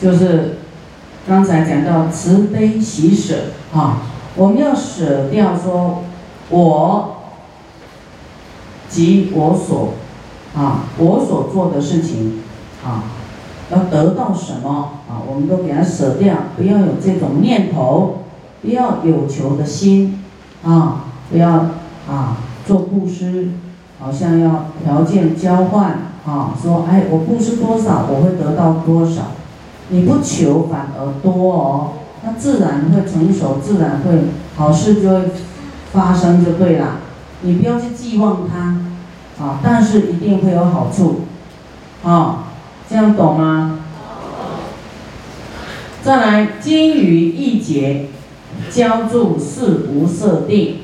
就是刚才讲到慈悲喜舍啊，我们要舍掉说我及我所啊我所做的事情啊，要得到什么啊，我们都给它舍掉，不要有这种念头，不要有求的心啊，不要啊做布施，好像要条件交换。啊，说哎，我布施多少，我会得到多少。你不求，反而多哦，那自然会成熟，自然会好事就会发生，就对了。你不要去寄望它，啊，但是一定会有好处，啊，这样懂吗？再来，金鱼一节，浇筑四无设定，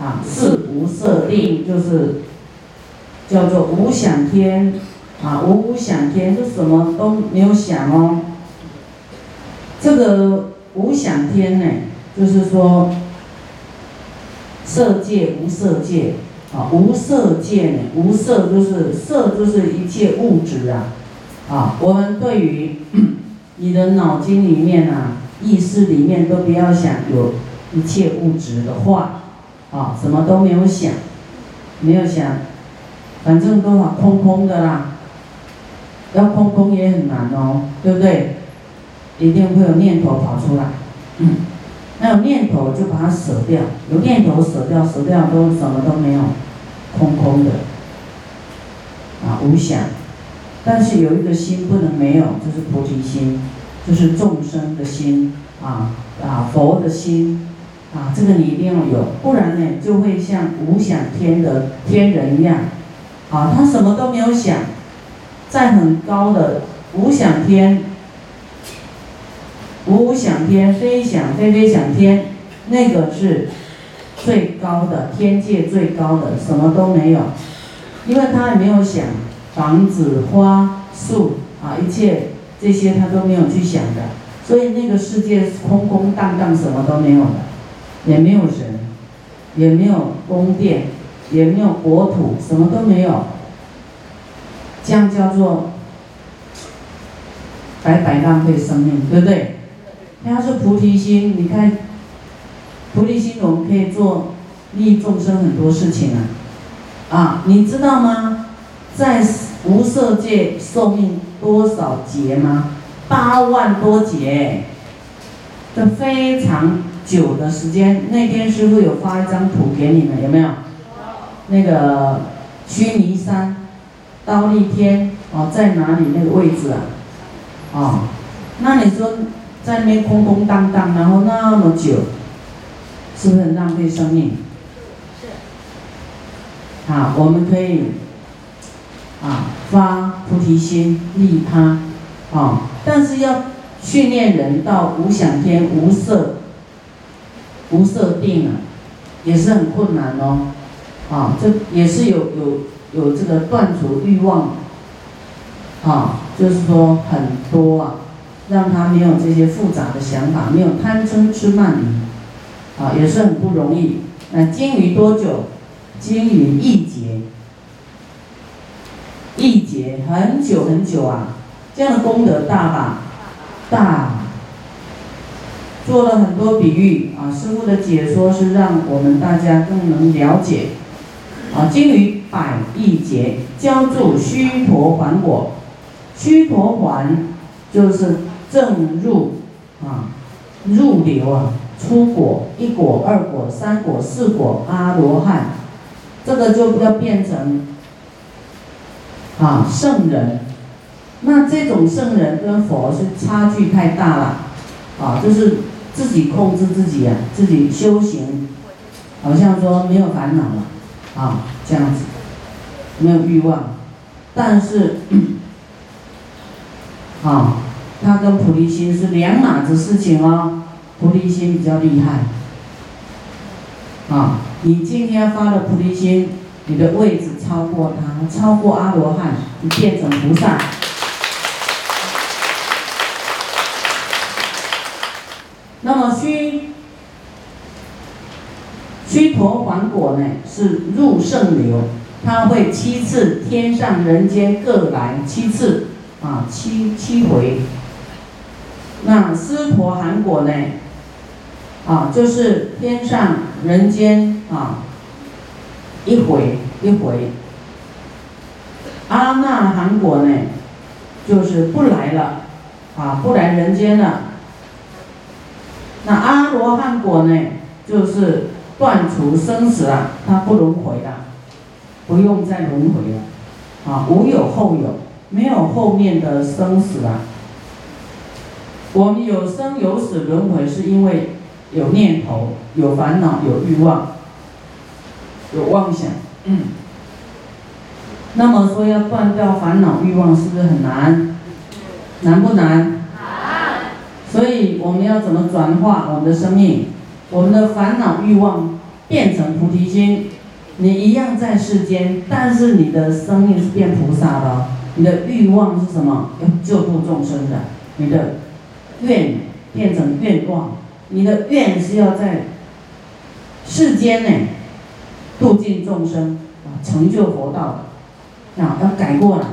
啊，四无设定就是。叫做无想天，啊，无无想天就什么都没有想哦。这个无想天呢，就是说色界无色界，啊，无色界呢，无色就是色就是一切物质啊，啊，我们对于你的脑筋里面啊，意识里面都不要想有一切物质的话，啊，什么都没有想，没有想。反正都好空空的啦，要空空也很难哦，对不对？一定会有念头跑出来，嗯，那有念头就把它舍掉，有念头舍掉，舍掉都什么都没有，空空的，啊，无想。但是有一个心不能没有，就是菩提心，就是众生的心，啊啊佛的心，啊这个你一定要有，不然呢就会像无想天的天人一样。啊，他什么都没有想，在很高的无想天，无想天飞想飞飞想天，那个是最高的天界最高的，什么都没有，因为他也没有想房子花树啊，一切这些他都没有去想的，所以那个世界空空荡荡，什么都没有的，也没有人，也没有宫殿。也没有国土，什么都没有，这样叫做白白浪费生命，对不对？要是菩提心，你看，菩提心我们可以做利众生很多事情啊，啊，你知道吗？在无色界寿命多少劫吗？八万多劫，这非常久的时间。那天师傅有发一张图给你们，有没有？那个须弥山，刀立天哦，在哪里那个位置啊？哦，那你说在那边空空荡荡，然后那么久，是不是很浪费生命？是。好，我们可以啊发菩提心利他，啊，但是要训练人到无想天无色无色定啊，也是很困难哦。啊，这也是有有有这个断除欲望，啊，就是说很多啊，让他没有这些复杂的想法，没有贪嗔痴慢疑，啊，也是很不容易。那精于多久？精于一劫，一劫很久很久啊，这样的功德大吧？大。做了很多比喻啊，师傅的解说是让我们大家更能了解。啊，经于百亿劫，浇筑须陀环果，须陀环就是正入啊，入流啊，出果一果二果三果四果阿罗汉，这个就要变成啊圣人。那这种圣人跟佛是差距太大了，啊，就是自己控制自己啊，自己修行，好像说没有烦恼了。啊，这样子，没有欲望，但是，啊，他跟菩提心是两码子事情哦，菩提心比较厉害。啊，你今天发了菩提心，你的位置超过他，超过阿罗汉，你变成菩萨。那么须。须陀洹果呢是入圣流，它会七次天上人间各来七次啊七七回，那湿婆含果呢？啊，就是天上人间啊，一回一回。阿那含果呢，就是不来了，啊，不来人间了。那阿罗汉果呢，就是断除生死啊，他不轮回了，不用再轮回了，啊，无有后有，没有后面的生死了。我们有生有死轮回，是因为有念头、有烦恼、有欲望、有妄想。嗯。那么说要断掉烦恼欲望，是不是很难？难不难？难。所以我们要怎么转化我们的生命？我们的烦恼欲望变成菩提心，你一样在世间，但是你的生命是变菩萨的。你的欲望是什么？要救度众生的，你的。愿变成愿望，你的愿是要在世间呢度尽众生啊，成就佛道啊，要改过来。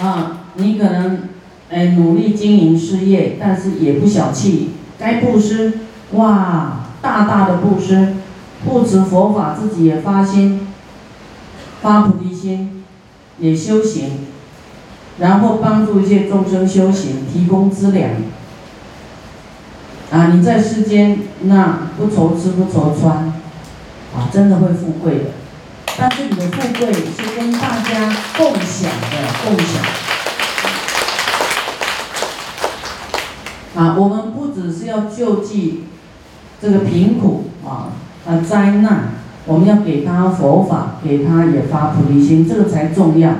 啊，你可能哎努力经营事业，但是也不小气，该布施哇，大大的布施，不持佛法，自己也发心，发菩提心，也修行。然后帮助一些众生修行，提供资粮。啊，你在世间那不愁吃不愁穿，啊，真的会富贵的。但是你的富贵是跟大家共享的，共享。啊，我们不只是要救济这个贫苦啊啊灾难，我们要给他佛法，给他也发菩提心，这个才重要。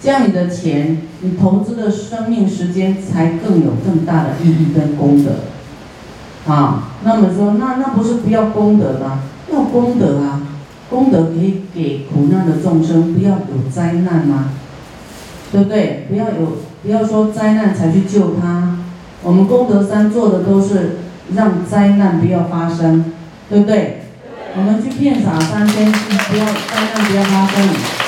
这样你的钱，你投资的生命时间才更有更大的意义跟功德，啊，那么说那那不是不要功德吗？要功德啊，功德可以给苦难的众生，不要有灾难吗？对不对？不要有不要说灾难才去救他，我们功德山做的都是让灾难不要发生，对不对？我们去骗傻三天，不要灾难不要发生。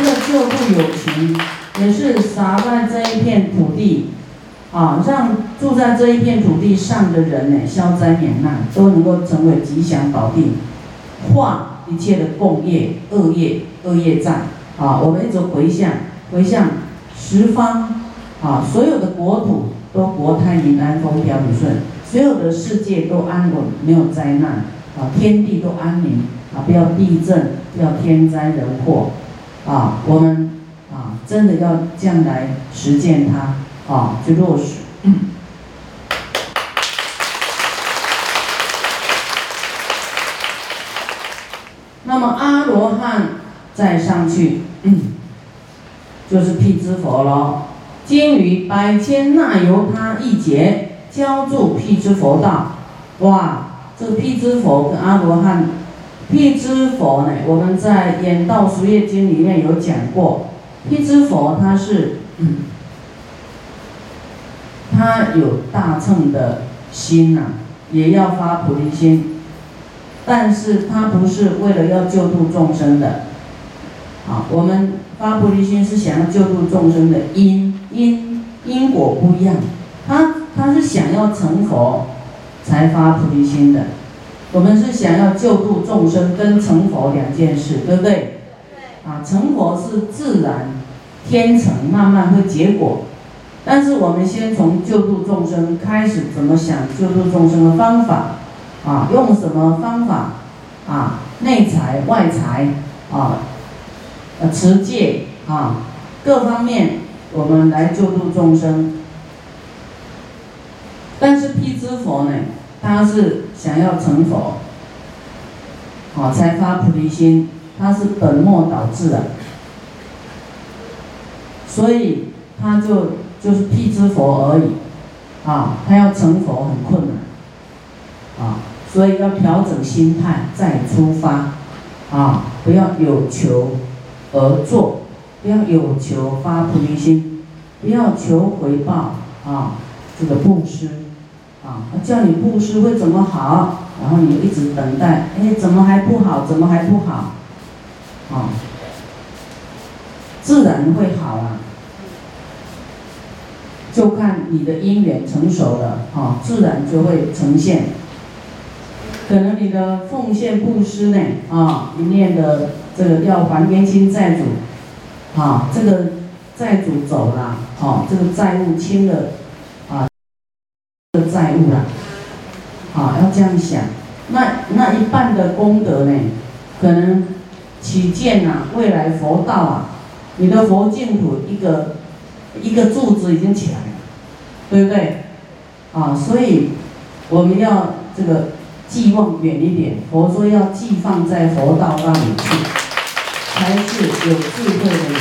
除了救度有情，也是洒在这一片土地，啊，让住在这一片土地上的人呢，消灾免难，都能够成为吉祥宝地，化一切的共业、恶业、恶业障，啊，我们一直回向，回向十方，啊，所有的国土都国泰民安、风调雨顺，所有的世界都安稳，没有灾难，啊，天地都安宁，啊，不要地震，不要天灾人祸。啊，我们啊，真的要这样来实践它，啊，去落实。那么阿罗汉再上去，就是辟支佛喽。经于百千那由他一劫教助辟支佛道，哇，这个辟支佛跟阿罗汉。辟支佛呢？我们在《演道俗业经》里面有讲过，辟支佛他是，他有大乘的心呐，也要发菩提心，但是他不是为了要救度众生的，啊，我们发菩提心是想要救度众生的因因因果不一样，他他是想要成佛才发菩提心的。我们是想要救度众生跟成佛两件事，对不对？啊，成佛是自然天成，慢慢会结果。但是我们先从救度众生开始，怎么想救度众生的方法？啊，用什么方法？啊，内财外财啊，呃，持戒啊，各方面我们来救度众生。但是辟支佛呢？他是想要成佛，好才发菩提心，他是本末倒置的，所以他就就是辟支佛而已，啊，他要成佛很困难，啊，所以要调整心态再出发，啊，不要有求而做，不要有求发菩提心，不要求回报，啊，这个布施。啊，叫你布施会怎么好？然后你一直等待，哎，怎么还不好？怎么还不好？啊，自然会好啊。就看你的因缘成熟了，啊，自然就会呈现。可能你的奉献布施呢，啊，你念的这个要还冤亲债主，啊，这个债主走了，啊，这个债务清了，债务了，啊，要这样想。那那一半的功德呢，可能起见呐，未来佛道啊，你的佛净土一个。一个柱子已经起来了，对不对？啊，所以我们要这个寄望远一点。佛说要寄放在佛道那里去，才是有智慧的人，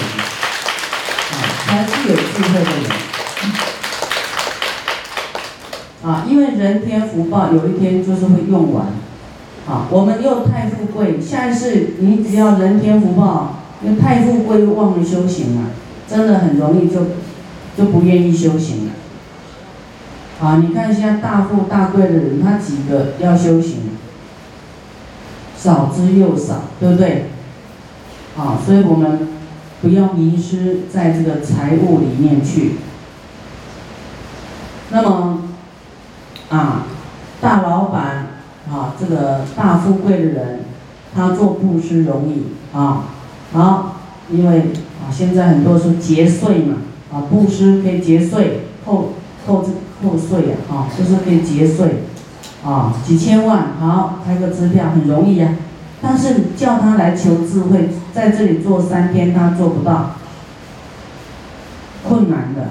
啊，才是有智慧的人。啊，因为人天福报有一天就是会用完，啊，我们又太富贵，下一次你只要人天福报，又太富贵又忘了修行了。真的很容易就就不愿意修行了。啊，你看现在大富大贵的人，他几个要修行，少之又少，对不对？啊，所以我们不要迷失在这个财务里面去。那么，啊，大老板啊，这个大富贵的人，他做布施容易啊，好，因为啊。现在很多是节税嘛，啊，布施可以节税，扣扣这扣税呀，啊，就是可以节税，啊，几千万，好，开个支票很容易呀，但是叫他来求智慧，在这里做三天他做不到，困难的，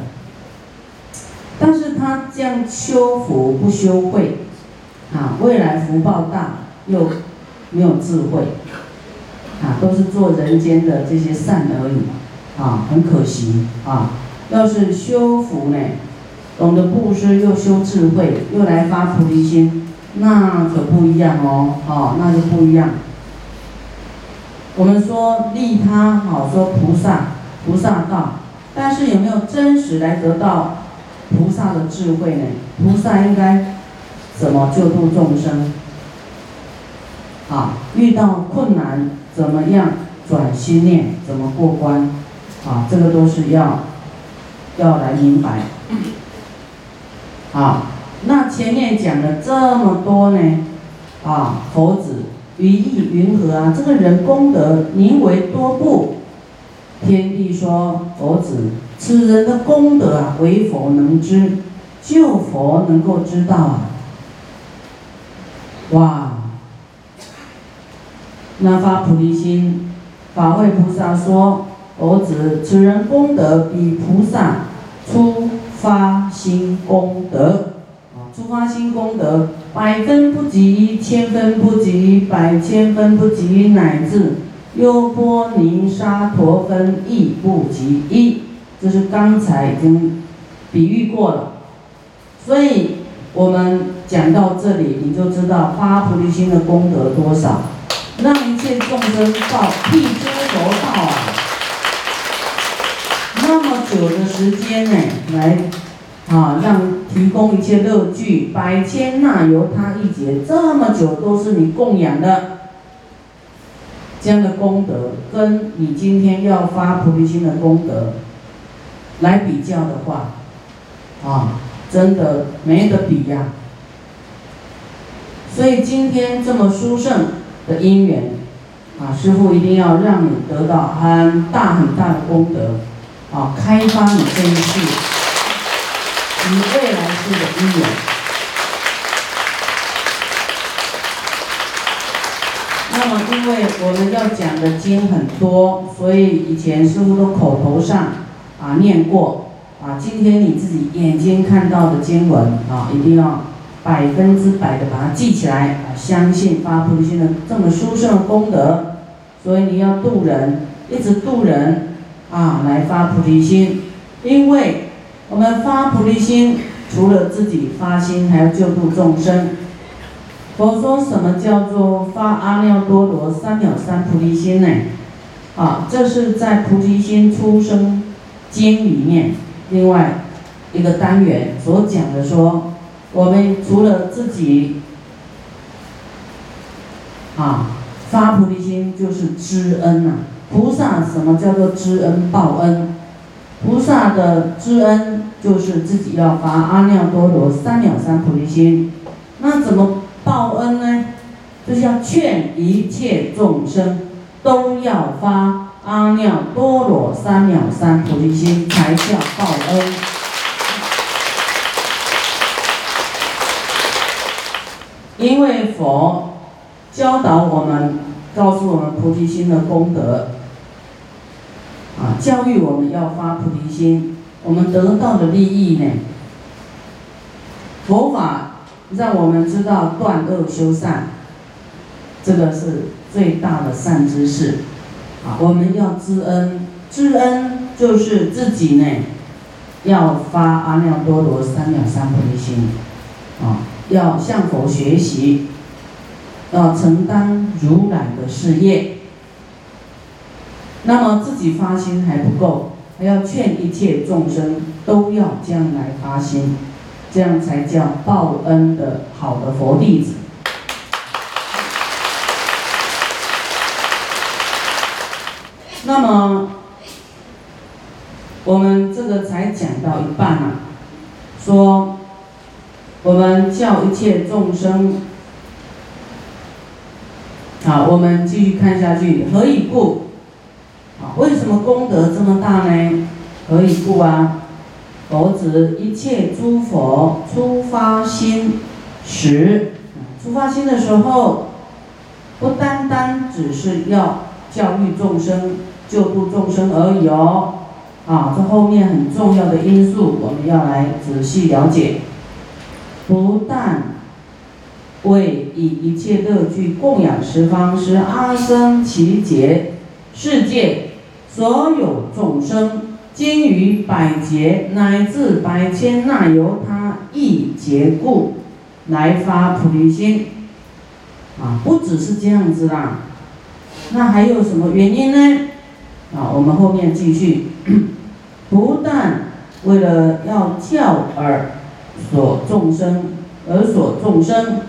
但是他这样修福不修慧，啊，未来福报大又没有智慧，啊，都是做人间的这些善而已。啊，很可惜啊！要是修福呢，懂得布施又修智慧，又来发菩提心，那可不一样哦，哦，那就不一样。我们说利他，好说菩萨，菩萨道，但是有没有真实来得到菩萨的智慧呢？菩萨应该怎么救度众生？啊，遇到困难怎么样转心念？怎么过关？啊，这个都是要要来明白。啊，那前面讲了这么多呢，啊，佛子于意云何啊？这个人功德宁为多不？天地说，佛子，此人的功德啊，唯佛能知，就佛能够知道啊。哇，那发菩提心，法会菩萨说。儿子，此人功德比菩萨初发心功德，啊，初发心功德百分不及，千分不及，百千分不及，乃至优波尼沙陀分亦不及一。这是刚才已经比喻过了，所以我们讲到这里，你就知道发菩提心的功德多少，让一切众生到辟支佛道啊。那么久的时间呢，来啊，让提供一切乐具，百千那由他一劫，这么久都是你供养的，这样的功德，跟你今天要发菩提心的功德来比较的话，啊，真的没得比呀。所以今天这么殊胜的因缘，啊，师父一定要让你得到很大很大的功德。啊，开发你这一世，你未来世的因缘。那么，因为我们要讲的经很多，所以以前师傅都口头上啊念过啊。今天你自己眼睛看到的经文啊，一定要百分之百的把它记起来啊，相信发菩提心的这么殊胜的功德，所以你要渡人，一直渡人。啊，来发菩提心，因为我们发菩提心，除了自己发心，还要救度众生。佛说什么叫做发阿耨多罗三藐三菩提心呢？啊，这是在菩提心出生经里面另外一个单元所讲的，说我们除了自己啊发菩提心，就是知恩呐。菩萨什么叫做知恩报恩？菩萨的知恩就是自己要发阿耨多罗三藐三菩提心。那怎么报恩呢？就是要劝一切众生都要发阿耨多罗三藐三菩提心，才叫报恩。因为佛教导我们，告诉我们菩提心的功德，啊，教育我们要发菩提心，我们得到的利益呢？佛法让我们知道断恶修善，这个是最大的善知识。我们要知恩，知恩就是自己呢，要发阿耨多罗三藐三菩提心，啊。要向佛学习，要承担如来的事业。那么自己发心还不够，还要劝一切众生都要将来发心，这样才叫报恩的好的佛弟子。那么我们这个才讲到一半啊，说。我们教一切众生，好，我们继续看下去。何以故？啊，为什么功德这么大呢？何以故啊？佛指一切诸佛出发心时，出发心的时候，不单单只是要教育众生、救度众生而已哦。啊，这后面很重要的因素，我们要来仔细了解。不但为以一切乐具供养十方，使阿僧祇劫世界所有众生，经于百劫乃至百千那由他一劫故，来发菩提心。啊，不只是这样子啦，那还有什么原因呢？啊，我们后面继续。不但为了要教而。所众生而所众生，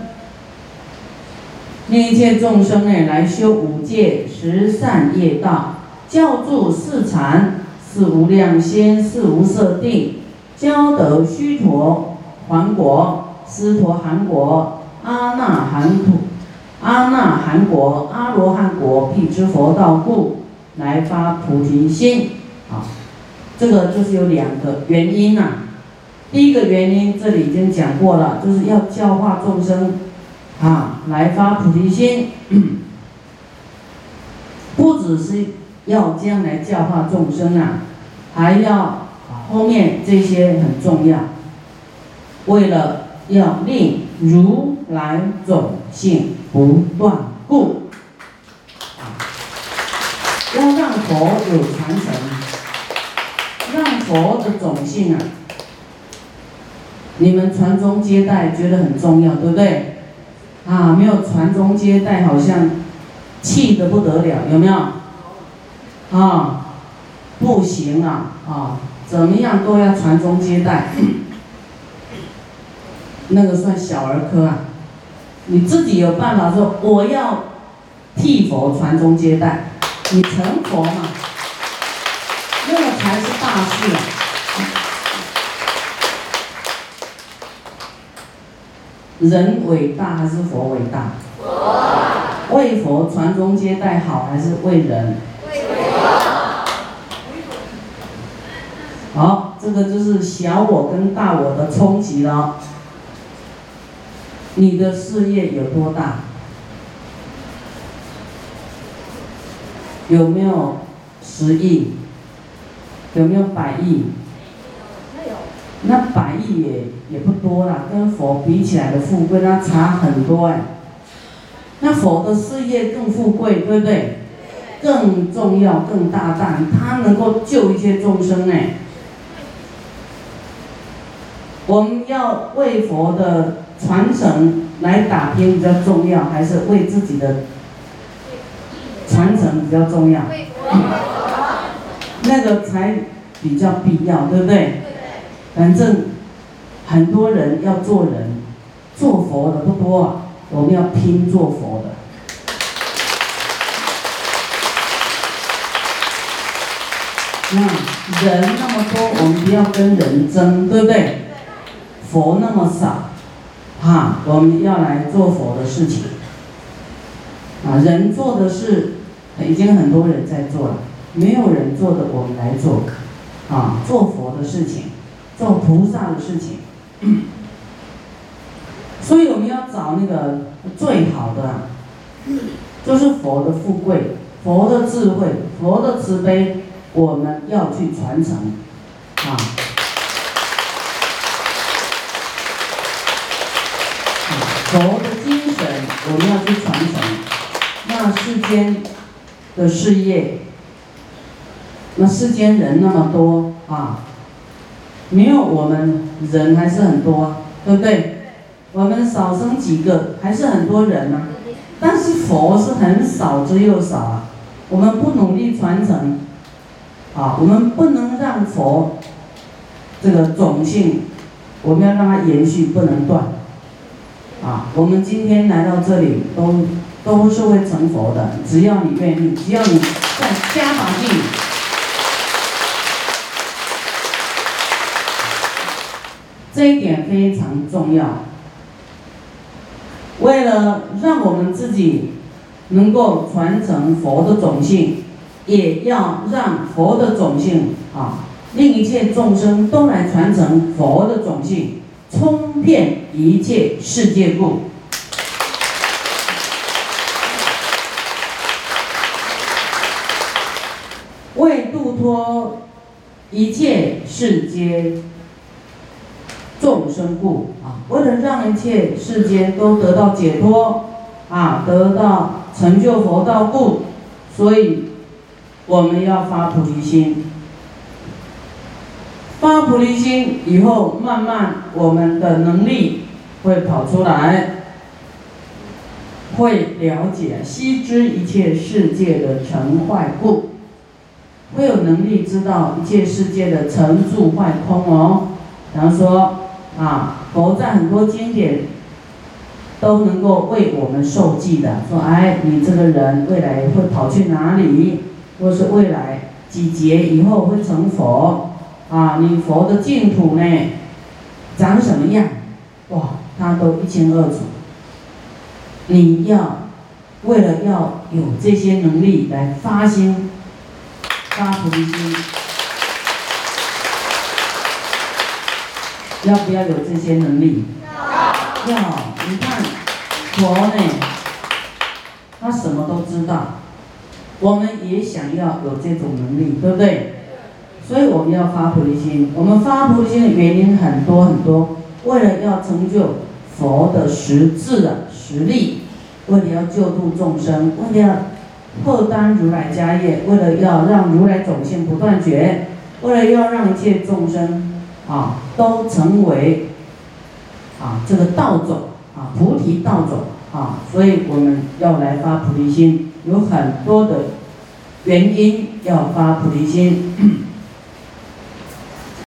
令一切众生呢来修五戒十善业道，教助四禅、四无量仙、四无色定，教得须陀洹国、斯陀含国、阿那含土、阿那含国、阿罗汉国，辟支佛道故，来发菩提心。啊，这个就是有两个原因呐。第一个原因，这里已经讲过了，就是要教化众生，啊，来发菩提心，不只是要将来教化众生啊，还要后面这些很重要，为了要令如来种性不断故，要让佛有传承，让佛的种性啊。你们传宗接代觉得很重要，对不对？啊，没有传宗接代，好像气得不得了，有没有？啊，不行啊，啊，怎么样都要传宗接代，那个算小儿科啊。你自己有办法说，我要替佛传宗接代，你成佛嘛，那个才是大事啊。人伟大还是佛伟大？佛。为佛传宗接代好还是为人？为佛。好，这个就是小我跟大我的冲击了。你的事业有多大？有没有十亿？有没有百亿？那百亿也也不多啦，跟佛比起来的富贵那差很多哎。那佛的事业更富贵，对不对？更重要、更大胆，他能够救一切众生哎。我们要为佛的传承来打拼比较重要，还是为自己的传承比较重要？那个才比较必要，对不对？反正很多人要做人，做佛的不多啊，我们要拼做佛的。那人那么多，我们不要跟人争，对不对？佛那么少，哈，我们要来做佛的事情。啊，人做的事已经很多人在做了，没有人做的我们来做，啊，做佛的事情，做菩萨的事情。所以我们要找那个最好的，就是佛的富贵、佛的智慧、佛的慈悲，我们要去传承，啊，佛的精神我们要去传承。那世间的事业，那世间人那么多啊，没有我们人还是很多，对不对？我们少生几个，还是很多人呢。但是佛是很少之又少啊。我们不努力传承，啊，我们不能让佛这个种性，我们要让它延续，不能断。啊，我们今天来到这里，都都是会成佛的，只要你愿意，只要你再加把劲。这一点非常重要。为了让我们自己能够传承佛的种性，也要让佛的种性啊，令一切众生都来传承佛的种性，冲遍一切世界故，为度脱一切世间。众生故啊，为了让一切世间都得到解脱啊，得到成就佛道故，所以我们要发菩提心。发菩提心以后，慢慢我们的能力会跑出来，会了解悉知一切世界的成坏故，会有能力知道一切世界的成住坏空哦。比方说。啊，佛在很多经典都能够为我们受记的，说，哎，你这个人未来会跑去哪里，或是未来几劫以后会成佛，啊，你佛的净土呢，长什么样？哇，他都一清二楚。你要为了要有这些能力来发心，发菩提心。要不要有这些能力？要。要，你看，佛呢，他什么都知道，我们也想要有这种能力，对不对？所以我们要发菩提心。我们发菩提心的原因很多很多，为了要成就佛的实质的实力，为了要救度众生，为了破担如来家业，为了要让如来种性不断绝，为了要让一切众生。啊，都成为啊这个道种啊菩提道种啊，所以我们要来发菩提心，有很多的原因要发菩提心。